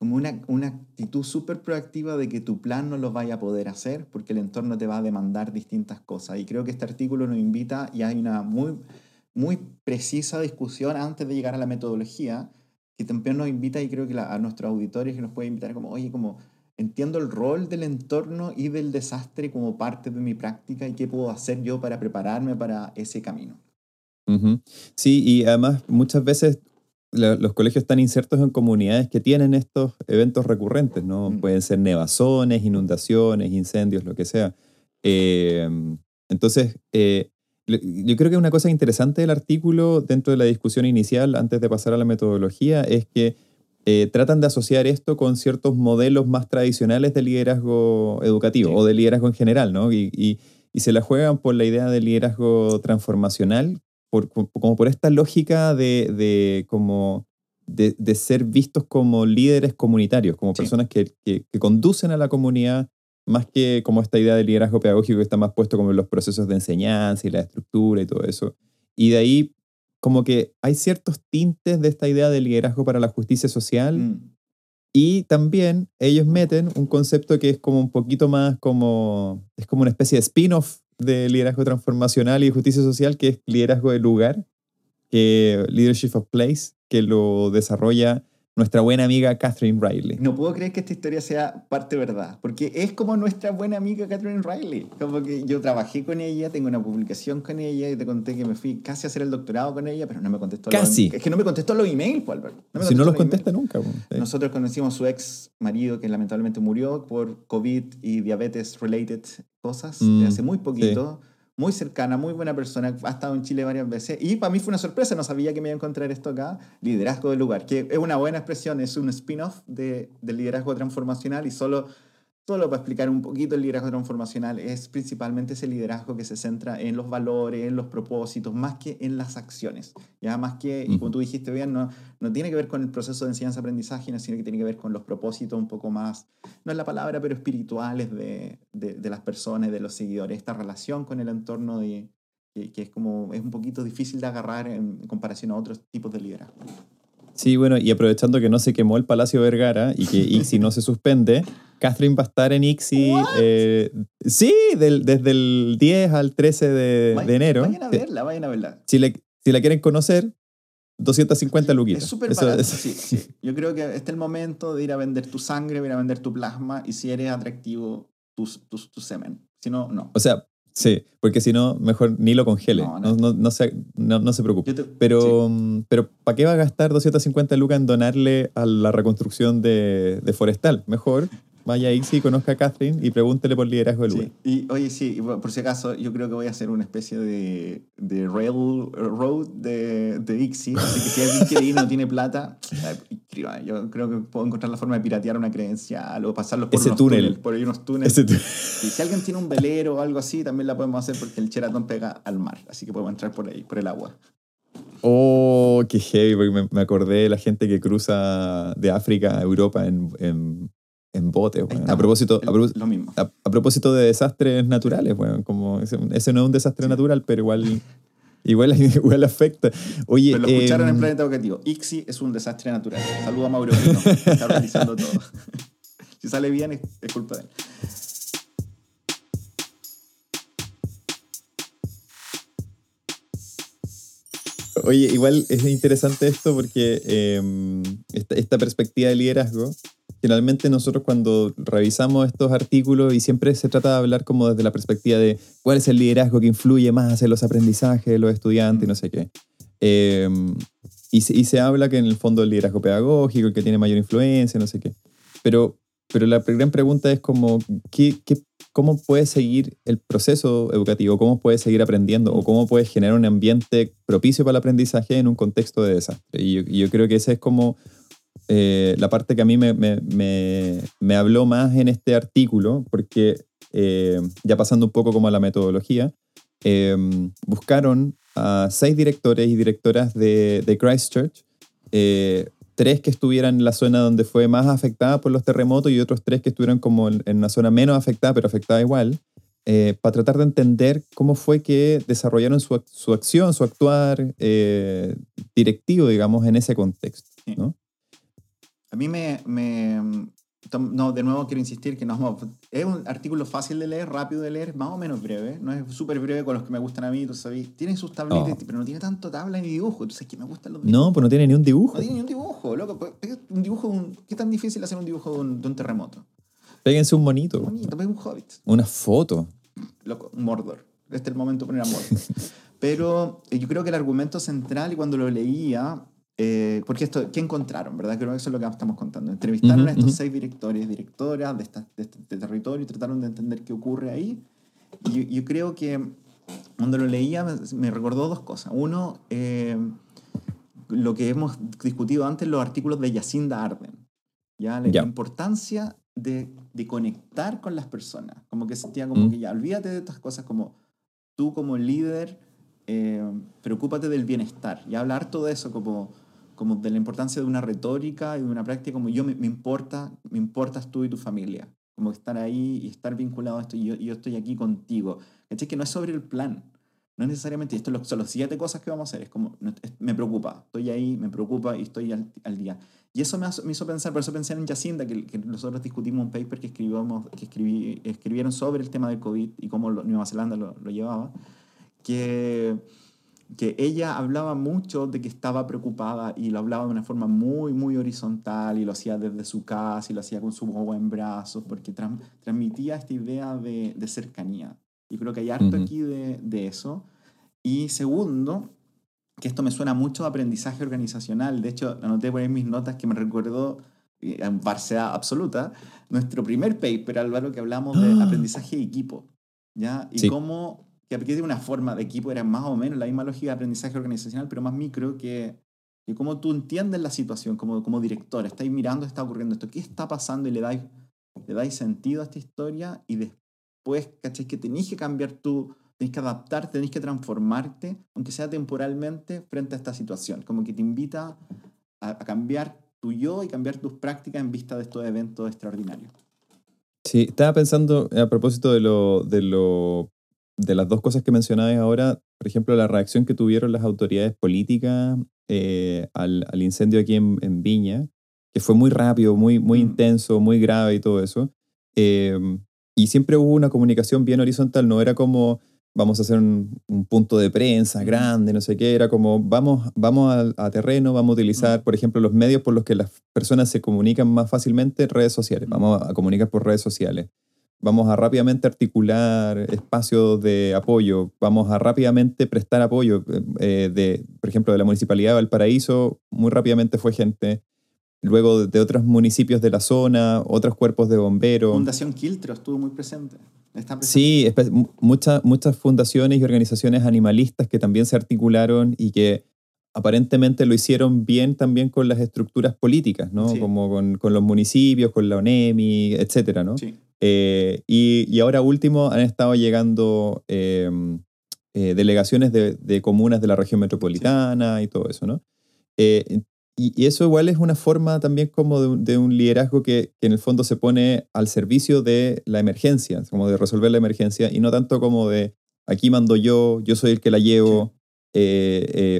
como una, una actitud súper proactiva de que tu plan no lo vaya a poder hacer porque el entorno te va a demandar distintas cosas. Y creo que este artículo nos invita y hay una muy, muy precisa discusión antes de llegar a la metodología que también nos invita y creo que la- a nuestros auditores que nos puede invitar como, oye, como entiendo el rol del entorno y del desastre como parte de mi práctica y qué puedo hacer yo para prepararme para ese camino. Sí, y además muchas veces la- los colegios están insertos en comunidades que tienen estos eventos recurrentes, ¿no? Mm. Pueden ser nevazones, inundaciones, incendios, lo que sea. Eh, entonces, eh, yo creo que una cosa interesante del artículo dentro de la discusión inicial, antes de pasar a la metodología, es que eh, tratan de asociar esto con ciertos modelos más tradicionales de liderazgo educativo Sí. o de liderazgo en general, ¿no? Y, y- y se la juegan por la idea de liderazgo transformacional, por, como por esta lógica de, de como de, de ser vistos como líderes comunitarios, como Sí. personas que, que- que conducen a la comunidad, más que como esta idea de liderazgo pedagógico que está más puesto como en los procesos de enseñanza y la estructura y todo eso. Y de ahí como que hay ciertos tintes de esta idea de liderazgo para la justicia social Mm. y también ellos meten un concepto que es como un poquito más como, es como una especie de spin-off de liderazgo transformacional y justicia social, que es liderazgo de lugar, que Leadership of Place, que lo desarrolla nuestra buena amiga Catherine Riley. No puedo creer que esta historia sea parte verdad, porque es como nuestra buena amiga Catherine Riley. Como que yo trabajé con ella, tengo una publicación con ella y te conté que me fui casi a hacer el doctorado con ella, pero no me contestó. los- Casi. es que no me contestó los emails, pues, Albert. me si no los los contesta nunca. pues, sí. Nosotros conocimos a su ex marido que lamentablemente murió por COVID y diabetes related cosas Mm, hace muy poquito. Muy cercana, muy buena persona, ha estado en Chile varias veces y para mí fue una sorpresa, no sabía que me iba a encontrar esto acá, liderazgo del lugar, que es una buena expresión, es un spin-off de, del liderazgo transformacional y solo, solo para explicar un poquito el liderazgo transformacional. Es principalmente ese liderazgo que se centra en los valores, en los propósitos, más que en las acciones, ya más que, y como tú dijiste bien, no, no tiene que ver con el proceso de enseñanza-aprendizaje, sino que tiene que ver con los propósitos un poco más, no es la palabra, pero espirituales de, de, de las personas, de los seguidores, esta relación con el entorno de, que, que es como, es un poquito difícil de agarrar en comparación a otros tipos de liderazgo. Sí, bueno, y aprovechando que no se quemó el Palacio Vergara y que ICSI no se suspende, Catherine va a estar en ICSI, eh, sí, del- desde el 10 al 13 de, Vayan- de enero. Vayan a verla, vayan a verla. Si, le- si la quieren conocer, 250 luquitas. Es súper barato, sí, sí. Yo creo que este es el momento de ir a vender tu sangre, ir a vender tu plasma y si eres atractivo, tu, tu, tu semen. Si no, no. O sea, sí, porque si no, mejor ni lo congele. No, No, no. no, no se, no, no se preocupe. Te-. Pero, pero ¿para qué va a gastar 250 lucas en donarle a la reconstrucción de, de Forestal? Mejor vaya a ICSI, conozca a Catherine y pregúntele por liderazgo del. Sí. Y oye, sí, y por si acaso, yo creo que voy a hacer una especie de, de railroad de, de ICSI. Así que si alguien quiere ir y no tiene plata, eh. Yo creo que puedo encontrar la forma de piratear una credencial o pasarlos por Ese unos túnel. túneles, por ahí unos túneles. Ese Y si alguien tiene un velero o algo así, también la podemos hacer porque el Cheratón pega al mar. Así que podemos entrar por ahí, por el agua. Oh, qué heavy, porque me, me acordé de la gente que cruza de África a Europa en, en, en botes. Weón. A propósito, a, propós- lo mismo. a- a propósito de desastres naturales, bueno, como ese, ese no es un desastre Sí. natural, pero igual, igual, igual afecta. Oye, Pero lo escucharon en em, Planeta Educativo. ICSI es un desastre natural. Saludo a Mauro Pino, que está organizando todo. si sale bien, es, es culpa de él. Oye, igual es interesante esto porque eh, esta, esta perspectiva de liderazgo, generalmente nosotros cuando revisamos estos artículos y siempre se trata de hablar como desde la perspectiva de cuál es el liderazgo que influye más en los aprendizajes de los estudiantes y no sé qué. Eh, y, se, y se habla que en el fondo el liderazgo pedagógico, el que tiene mayor influencia, no sé qué. Pero, pero la gran pregunta es como, ¿qué, qué, ¿cómo puedes seguir el proceso educativo? ¿Cómo puedes seguir aprendiendo? ¿O cómo puedes generar un ambiente propicio para el aprendizaje en un contexto de desastre? Y yo, yo creo que esa es como eh, la parte que a mí me, me, me, me habló más en este artículo, porque eh, ya pasando un poco como a la metodología, em, buscaron a seis directores y directoras de, de Christchurch, eh, tres que estuvieran en la zona donde fue más afectada por los terremotos y otros tres que estuvieran como en, una zona menos afectada, pero afectada igual, eh, para tratar de entender cómo fue que desarrollaron su, ac- su acción, su actuar eh, directivo, digamos, en ese contexto. ¿no? A mí me, me- No, de nuevo quiero insistir que no es un artículo fácil de leer, rápido de leer, más o menos breve. No es súper breve con los que me gustan a mí, tú sabes. Tiene sus tablitas, Oh. pero no tiene tanto tabla ni dibujo. Entonces, que me gustan los No, pues no tiene ni un dibujo. No tiene ni un dibujo, loco. Pues, Un dibujo un- ¿Qué tan difícil hacer un dibujo de un, de un terremoto? Péguense un monito, Bonito, pega un hobbit. una foto. Loco, un Mordor. Este es el momento de poner a Mordor. Pero eh, yo creo que el argumento central, y cuando lo leía, eh, porque esto, ¿qué encontraron? ¿Verdad? Creo que eso es lo que estamos contando. Entrevistaron Ujú, a estos ujú. seis directores, directoras de, esta- de este de territorio y trataron de entender qué ocurre ahí. Y yo, yo creo que cuando lo leía me, me recordó dos cosas. Uno, eh, lo que hemos discutido antes, los artículos de Yacinda Arden. ¿ya? La, la importancia de, de conectar con las personas. Como que sentía como Mm. que ya, olvídate de estas cosas como tú como líder, eh, preocúpate del bienestar. Y hablar todo eso como, como de la importancia de una retórica y de una práctica como yo me, me importa, me importas tú y tu familia. Como estar ahí y estar vinculado a esto y yo, yo estoy aquí contigo. ¿Cachai? Que no es sobre el plan. No es necesariamente, esto son las siete cosas que vamos a hacer. Es como, me preocupa, estoy ahí, me preocupa y estoy al, al día. Y eso me, me hizo pensar, por eso pensé en Yacinda, que, que nosotros discutimos un paper que, escribimos, que escribí, escribieron sobre el tema del COVID y cómo lo- Nueva Zelanda lo, lo llevaba, que, que ella hablaba mucho de que estaba preocupada y lo hablaba de una forma muy, muy horizontal y lo hacía desde su casa y lo hacía con su guagua en brazos, porque tran- transmitía esta idea de, de cercanía. Y creo que hay harto aquí de, de eso. Y segundo, que esto me suena mucho a aprendizaje organizacional. De hecho, anoté por ahí mis notas que me recordó, eh, en parcialidad absoluta, nuestro primer paper, Álvaro, que hablamos de Ah. aprendizaje de equipo. ¿ya? Y Sí. cómo, que aquí de una forma de equipo era más o menos la misma lógica de aprendizaje organizacional, pero más micro que, que cómo tú entiendes la situación como, como director. Estáis mirando, está ocurriendo esto, ¿qué está pasando? Y le dais, le dais sentido a esta historia y después, ¿cachai? Que tenéis que cambiar tú, tenéis que adaptarte, tenéis que transformarte, aunque sea temporalmente, frente a esta situación. Como que te invita a, a cambiar tu yo y cambiar tus prácticas en vista de estos eventos extraordinarios. Sí, estaba pensando a propósito de lo, de lo de las dos cosas que mencionabas ahora, por ejemplo, la reacción que tuvieron las autoridades políticas eh, al, al incendio aquí en, en Viña, que fue muy rápido, muy, muy Mm. intenso, muy grave y todo eso. Eh, y siempre hubo una comunicación bien horizontal, no era como vamos a hacer un, un punto de prensa Mm. grande, no sé qué, era como vamos, vamos a, a terreno, vamos a utilizar, Mm. por ejemplo, los medios por los que las personas se comunican más fácilmente, redes sociales, vamos a comunicar por redes sociales vamos a rápidamente articular espacios de apoyo, vamos a rápidamente prestar apoyo. eh, de, por ejemplo, de la Municipalidad de Valparaíso, muy rápidamente fue gente. Luego de otros municipios de la zona, otros cuerpos de bomberos. Fundación Quiltro estuvo muy presente. Presente. Sí, muchas muchas fundaciones y organizaciones animalistas que también se articularon y que aparentemente lo hicieron bien también con las estructuras políticas, ¿no? Sí. Como con, con los municipios, con la ONEMI, etcétera, ¿no? Sí. Eh, y, y ahora último han estado llegando eh, eh, delegaciones de, de comunas de la región metropolitana y todo eso, ¿no? Eh, y, y eso igual es una forma también como de, un- de un liderazgo que, que en el fondo se pone al servicio de la emergencia, como de resolver la emergencia y no tanto como de aquí mando yo, yo soy el que la llevo,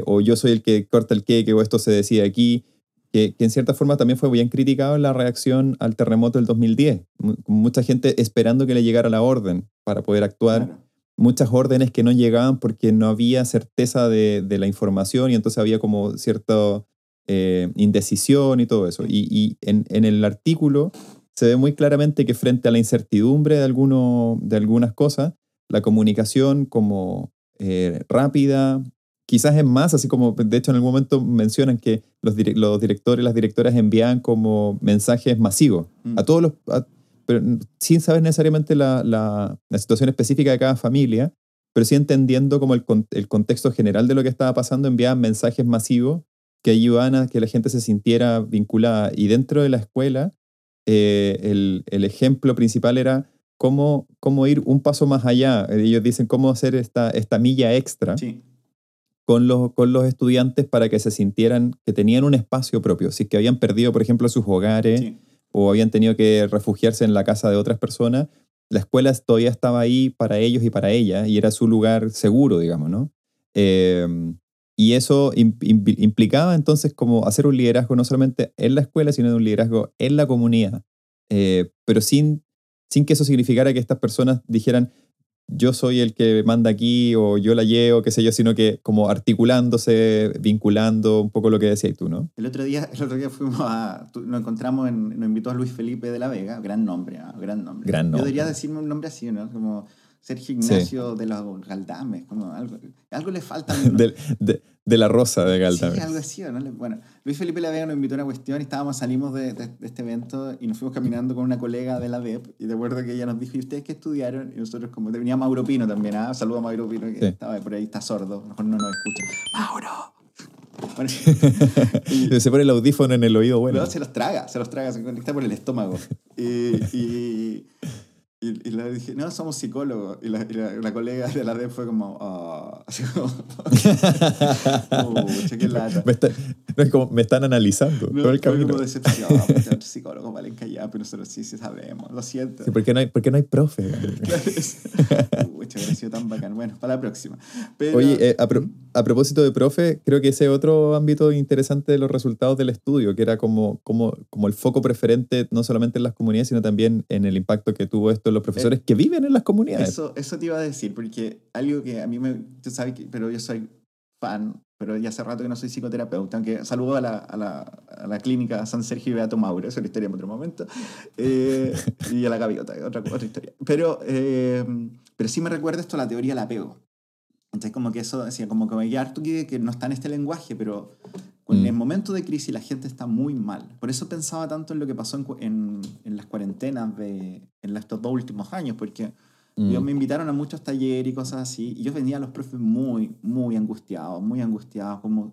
o yo soy el que corta el queque, o esto se decide aquí que, que en cierta forma también fue bien criticado en la reacción al terremoto del 2010. Mu- Mucha gente esperando que le llegara la orden para poder actuar. Claro. Muchas órdenes que no llegaban porque no había certeza de, de la información y entonces había como cierta eh, indecisión y todo eso. Y, y en, en el artículo se ve muy claramente que frente a la incertidumbre de, alguno, de algunas cosas, la comunicación como eh, rápida, quizás es más, así como de hecho en algún momento mencionan que los, dire- los directores, las directoras envían como mensajes masivos Mm. a todos los, a- pero sin saber necesariamente la, la- la situación específica de cada familia, pero sí entendiendo como el, el contexto general de lo que estaba pasando, enviaban mensajes masivos que ayudaban a que la gente se sintiera vinculada. Y dentro de la escuela, eh, el, el ejemplo principal era cómo, cómo ir un paso más allá. Ellos dicen cómo hacer esta, esta milla extra Sí, con, los, con los estudiantes para que se sintieran que tenían un espacio propio. Si es que habían perdido, por ejemplo, sus hogares sí. o habían tenido que refugiarse en la casa de otras personas, la escuela todavía estaba ahí para ellos y para ellas y era su lugar seguro, digamos, ¿no? Eh, y eso im- im- implicaba entonces como hacer un liderazgo no solamente en la escuela, sino un liderazgo en la comunidad. Eh, pero sin, sin que eso significara que estas personas dijeran, yo soy el que manda aquí o yo la llevo, qué sé yo, sino que como articulándose, vinculando un poco lo que decías tú, ¿no? El otro día, el otro día fuimos a. Nos encontramos, en, nos invitó a Luis Felipe de la Vega, gran nombre, ah, gran nombre. Gran Yo nombre. debería decirme un nombre así, ¿no? Como Sergio Ignacio de los Galdames, como algo, algo le falta. ¿no? De, de- de la rosa de Sí, Galtame. algo así, ¿no? Bueno, Luis Felipe de la Vega nos invitó a una cuestión y estábamos, salimos de, de- de este evento y nos fuimos caminando con una colega de la DEP y de acuerdo que ella nos dijo, ¿y ustedes qué estudiaron? Y nosotros como, venía Mauro Pino también, ¿ah? Saludo a Mauro Pino que Sí. estaba por ahí, está sordo, a lo mejor no nos escucha. ¡Mauro! Bueno, y- Se pone el audífono en el oído, bueno. no, se los traga, se los traga, se conecta por el estómago. Y, y, y- y le dije, no, somos psicólogos. Y la, y la, la colega de la DEP fue como, "Ah", así como, "Pucha, qué lata. Me, está- no, es como, me están analizando No, todo el fue camino. como decepción, los psicólogos valen callar, pero nosotros sí, sí sabemos, lo siento. Sí, ¿por, qué no hay, por qué no hay profe? Pucha, hubiera sido tan bacán. Bueno, para la próxima. Pero, Oye, eh, a, pro- a propósito de profe, creo que ese es otro ámbito interesante de los resultados del estudio, que era como, como, como el foco preferente no solamente en las comunidades, sino también en el impacto que tuvo esto en los profesores que viven en las comunidades. Eso, eso te iba a decir, porque algo que a mí me. Tú sabes que. Pero yo soy fan, pero ya hace rato que no soy psicoterapeuta, aunque saludo a la, a la, a la clínica San Sergio y Beato Mauro, eso es la historia en otro momento. Eh, y a la gaviota, otra, otra historia. Pero, eh, pero sí me recuerda esto a la teoría del apego. Entonces, como que eso decía, como que hay harto que, que no está en este lenguaje, pero en Mm. el momento de crisis la gente está muy mal. Por eso pensaba tanto en lo que pasó en, en, en las cuarentenas de en estos dos últimos años, porque Mm. ellos me invitaron a muchos talleres y cosas así, y yo venía a los profes muy, muy angustiados, muy angustiados, como...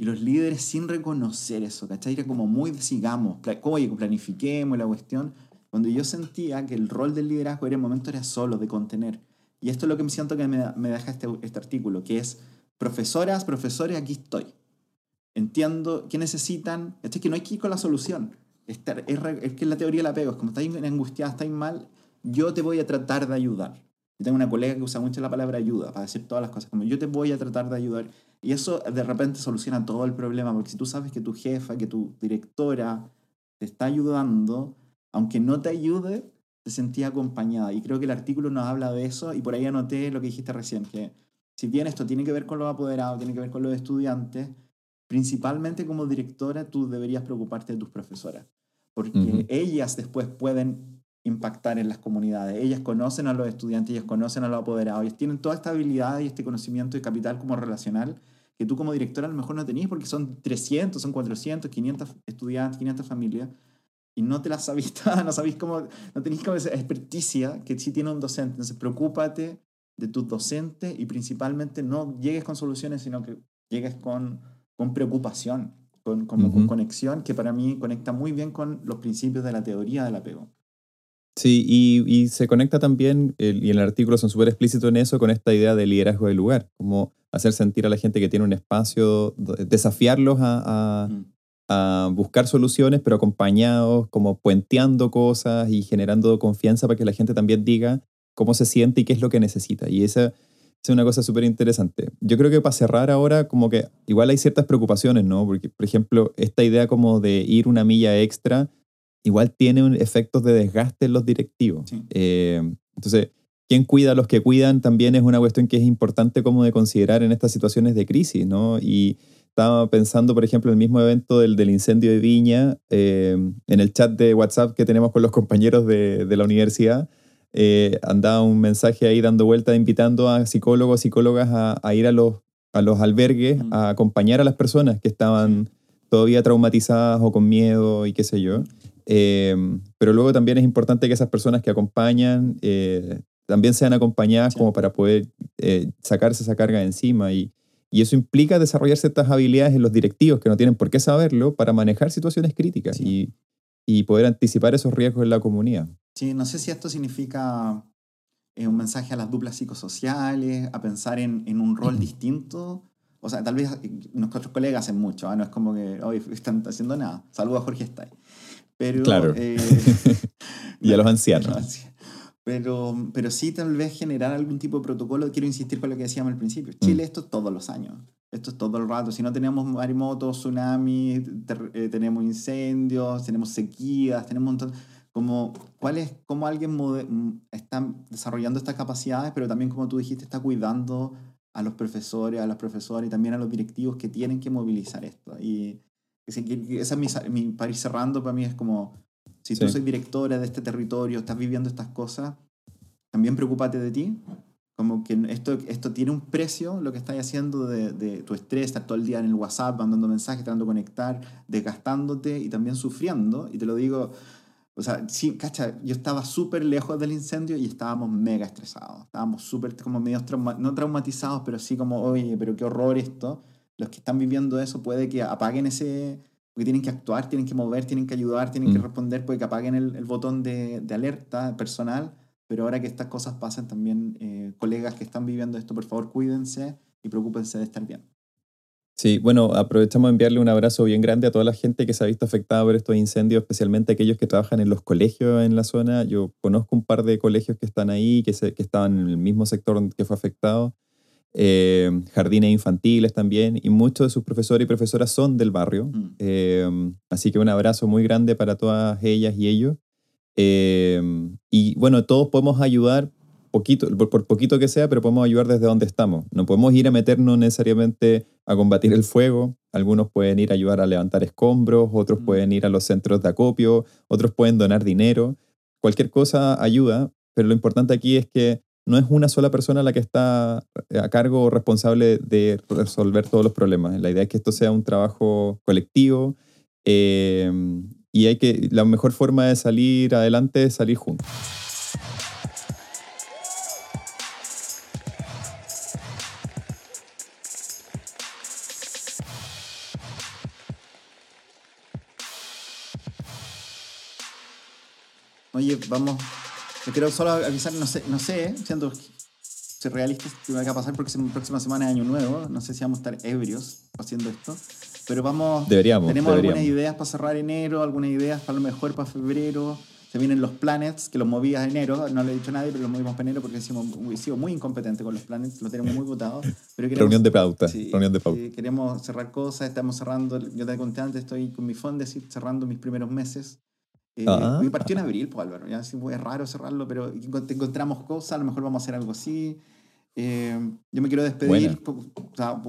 Y los líderes sin reconocer eso, ¿cachai? Era como muy, sigamos, oye, planifiquemos la cuestión, cuando yo sentía que el rol del liderazgo en el momento era solo, de contener. Y esto es lo que me siento que me, deja este, este artículo, que es, profesoras, profesores, aquí estoy. Entiendo qué necesitan, es que no hay que ir con la solución. Estar, es, es que la teoría la pego, es como estáis angustiada, estáis mal, yo te voy a tratar de ayudar. Yo tengo una colega que usa mucho la palabra ayuda para decir todas las cosas, como yo te voy a tratar de ayudar. Y eso de repente soluciona todo el problema, porque si tú sabes que tu jefa, que tu directora te está ayudando, aunque no te ayude, te sentía acompañada. Y creo que el artículo nos habla de eso, y por ahí anoté lo que dijiste recién, que si bien esto tiene que ver con los apoderados, tiene que ver con los estudiantes, principalmente como directora tú deberías preocuparte de tus profesoras, porque Ujú. ellas después pueden impactar en las comunidades. Ellas conocen a los estudiantes, ellas conocen a los apoderados, ellas tienen toda esta habilidad y este conocimiento de capital como relacional que tú como directora a lo mejor no tenías porque son 300, son 400, 500 estudiantes, 500 familias y no te las sabís no sabéis cómo, no tenéis como esa experticia que sí tiene un docente. Entonces, preocúpate de tus docentes y principalmente no llegues con soluciones, sino que llegues con, con preocupación, con, con Ujú. conexión, que para mí conecta muy bien con los principios de la teoría del apego. Sí, y, y se conecta también, el- y en el artículo son súper explícitos en eso, con esta idea de liderazgo del lugar, como hacer sentir a la gente que tiene un espacio, desafiarlos a, a- Mm. A buscar soluciones, pero acompañados, como puenteando cosas y generando confianza para que la gente también diga cómo se siente y qué es lo que necesita. Y esa, es una cosa súper interesante. Yo creo que para cerrar ahora, como que igual hay ciertas preocupaciones, ¿no? Porque, por ejemplo, esta idea como de ir una milla extra, igual tiene efectos de desgaste en los directivos. Sí. Eh, entonces, ¿quién cuida a los que cuidan? También es una cuestión que es importante como de considerar en estas situaciones de crisis, ¿no? Y estaba pensando, por ejemplo, en el mismo evento del, del incendio de Viña, eh, en el chat de WhatsApp que tenemos con los compañeros de, de la universidad, eh, andaba un mensaje ahí dando vuelta invitando a psicólogos, psicólogas a, a ir a los, a los albergues Mm. a acompañar a las personas que estaban todavía traumatizadas o con miedo y qué sé yo. Eh, pero luego también es importante que esas personas que acompañan eh, también sean acompañadas Sí. como para poder eh, sacarse esa carga de encima. Y, y eso implica desarrollar ciertas habilidades en los directivos que no tienen por qué saberlo para manejar situaciones críticas Sí. y, y poder anticipar esos riesgos en la comunidad. Sí, no sé si esto significa eh, un mensaje a las duplas psicosociales, a pensar en, en un rol distinto. O sea, tal vez eh, nuestros colegas hacen mucho, ¿ah? no es como que hoy están haciendo nada. Saludos a Jorge Stay. Pero, Claro. eh, Y a los ancianos. Pero, pero sí tal vez generar algún tipo de protocolo. Quiero insistir con lo que decíamos al principio. Chile esto es todos los años. Esto es todo el rato. Si no tenemos maremotos, tsunamis, eh, tenemos incendios, tenemos sequías, tenemos un montón... Como, ¿cuál es, cómo alguien mm, está desarrollando estas capacidades, pero también, como tú dijiste, está cuidando a los profesores, a las profesoras y también a los directivos que tienen que movilizar esto. Y ese, esa es mi, mi, para ir cerrando, para mí es como, si tú Sí. soy directora de este territorio, estás viviendo estas cosas, también preocúpate de ti. Como que esto, esto tiene un precio, lo que estás haciendo de, de tu estrés, estar todo el día en el WhatsApp, mandando mensajes, tratando de conectar, desgastándote y también sufriendo. Y te lo digo, o sea, sí, cacha, yo estaba súper lejos del incendio y estábamos mega estresados. Estábamos súper como medio trauma- no traumatizados, pero sí como, oye, pero qué horror esto. Los que están viviendo eso puede que apaguen ese, porque tienen que actuar, tienen que mover, tienen que ayudar, tienen que Mm. responder, puede que apaguen el, el botón de, de alerta personal. Pero ahora que estas cosas pasan también, eh, colegas que están viviendo esto, por favor, cuídense y preocúpense de estar bien. Sí, bueno, aprovechamos de enviarle un abrazo bien grande a toda la gente que se ha visto afectada por estos incendios, especialmente aquellos que trabajan en los colegios en la zona. Yo conozco un par de colegios que están ahí, que, se, que estaban en el mismo sector que fue afectado, eh, jardines infantiles también, y muchos de sus profesores y profesoras son del barrio. Mm. Eh, así que un abrazo muy grande para todas ellas y ellos. Eh, y bueno, todos podemos ayudar, poquito, por, por poquito que sea, pero podemos ayudar desde donde estamos. No podemos ir a meternos necesariamente a combatir el fuego. Algunos pueden ir a ayudar a levantar escombros, otros Mm. pueden ir a los centros de acopio, otros pueden donar dinero. Cualquier cosa ayuda, pero lo importante aquí es que no es una sola persona la que está a cargo o responsable de resolver todos los problemas. La idea es que esto sea un trabajo colectivo eh, y hay que, la mejor forma de salir adelante es salir juntos. Oye, vamos. Quiero solo avisar, no sé, no sé, siendo ser realistas, que va a pasar porque la próxima semana es Año Nuevo. No sé si vamos a estar ebrios haciendo esto. Pero vamos. Deberíamos, Tenemos deberíamos. algunas ideas para cerrar enero, algunas ideas para lo mejor para febrero. Se vienen los planets, que los moví a enero. No le he dicho a nadie, pero los movimos para enero porque hicimos, he sido muy incompetente con los planets. Los tenemos muy votados. Pero queremos- Reunión de pauta, Sí, reunión de pauta. sí, queremos cerrar cosas, estamos cerrando, yo te conté antes, estoy con mi Fondesit cerrando mis primeros meses. Eh, Ah. partió en abril, pues Álvaro, ya sí, es raro cerrarlo, pero encont- encontramos cosas, a lo mejor vamos a hacer algo así. Eh, yo me quiero despedir, Buena. po- o sea,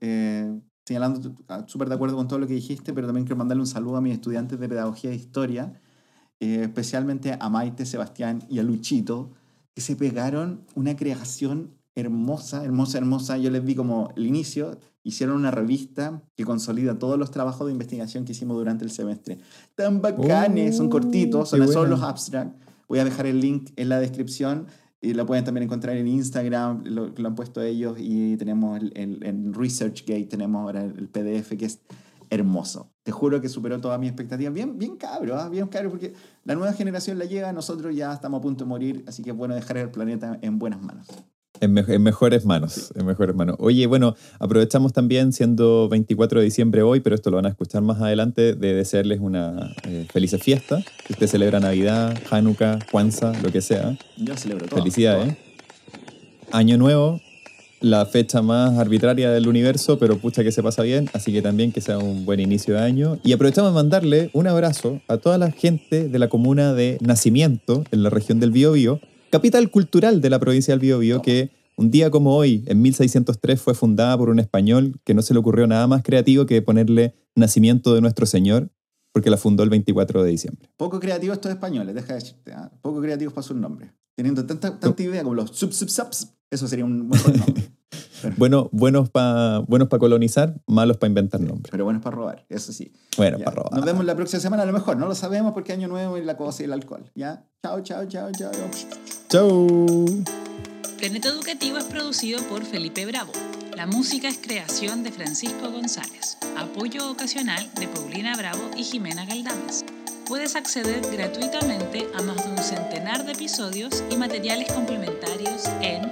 eh, señalando, ah, súper de acuerdo con todo lo que dijiste, pero también quiero mandarle un saludo a mis estudiantes de Pedagogía e Historia, eh, especialmente a Maite, Sebastián y a Luchito, que se pegaron una creación hermosa, hermosa, hermosa. Yo les vi como el inicio, hicieron una revista que consolida todos los trabajos de investigación que hicimos durante el semestre. Tan bacanes, son Oh, cortitos, son solo los abstract. Voy a dejar el link en la descripción y lo pueden también encontrar en Instagram, lo, lo han puesto ellos y tenemos en ResearchGate, tenemos ahora el, PDF que es hermoso. Te juro que superó todas mis expectativas. Bien, bien cabro, ¿ah? bien cabro, porque la nueva generación la llega, nosotros ya estamos a punto de morir, así que es bueno dejar el planeta en buenas manos. En, me- en mejores manos, en mejores manos. Oye, bueno, aprovechamos también, siendo 24 de diciembre hoy, pero esto lo van a escuchar más adelante, de desearles una eh, feliz fiesta. Si usted celebra Navidad, Hanukkah, Kwanzaa, lo que sea. Yo celebro todo. Felicidades. ¿eh? Año nuevo, la fecha más arbitraria del universo, pero pucha que se pasa bien, así que también que sea un buen inicio de año. Y aprovechamos de mandarle un abrazo a toda la gente de la comuna de Nacimiento, en la región del Biobío, capital cultural de la provincia del Biobío, que un día como hoy, en 1603, fue fundada por un español que no se le ocurrió nada más creativo que ponerle Nacimiento de Nuestro Señor, porque la fundó el 24 de diciembre. Poco creativos estos españoles, deja de decirte. ¿ah? Poco creativos para sus nombres. Teniendo tanta, tanta idea como los sub sub subs, eso sería un mejor nombre. Pero, Bueno, buenos para buenos pa colonizar, malos para inventar nombres. pero buenos para robar, eso sí. Bueno, para robar. Nos vemos la próxima semana, a lo mejor. No lo sabemos porque año nuevo y la cosa y el alcohol. ¿Ya? Chao, chao, chao, chao. Chau. Planeta Educativo es producido por Felipe Bravo. La música es creación de Francisco González. Apoyo ocasional de Paulina Bravo y Jimena Galdames. puedes acceder gratuitamente a más de un centenar de episodios y materiales complementarios en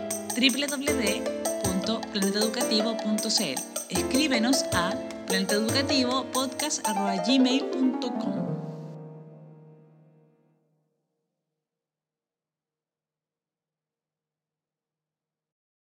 www.planeteducativo.cl. Escríbenos a planeteducativopodcast.gmail.com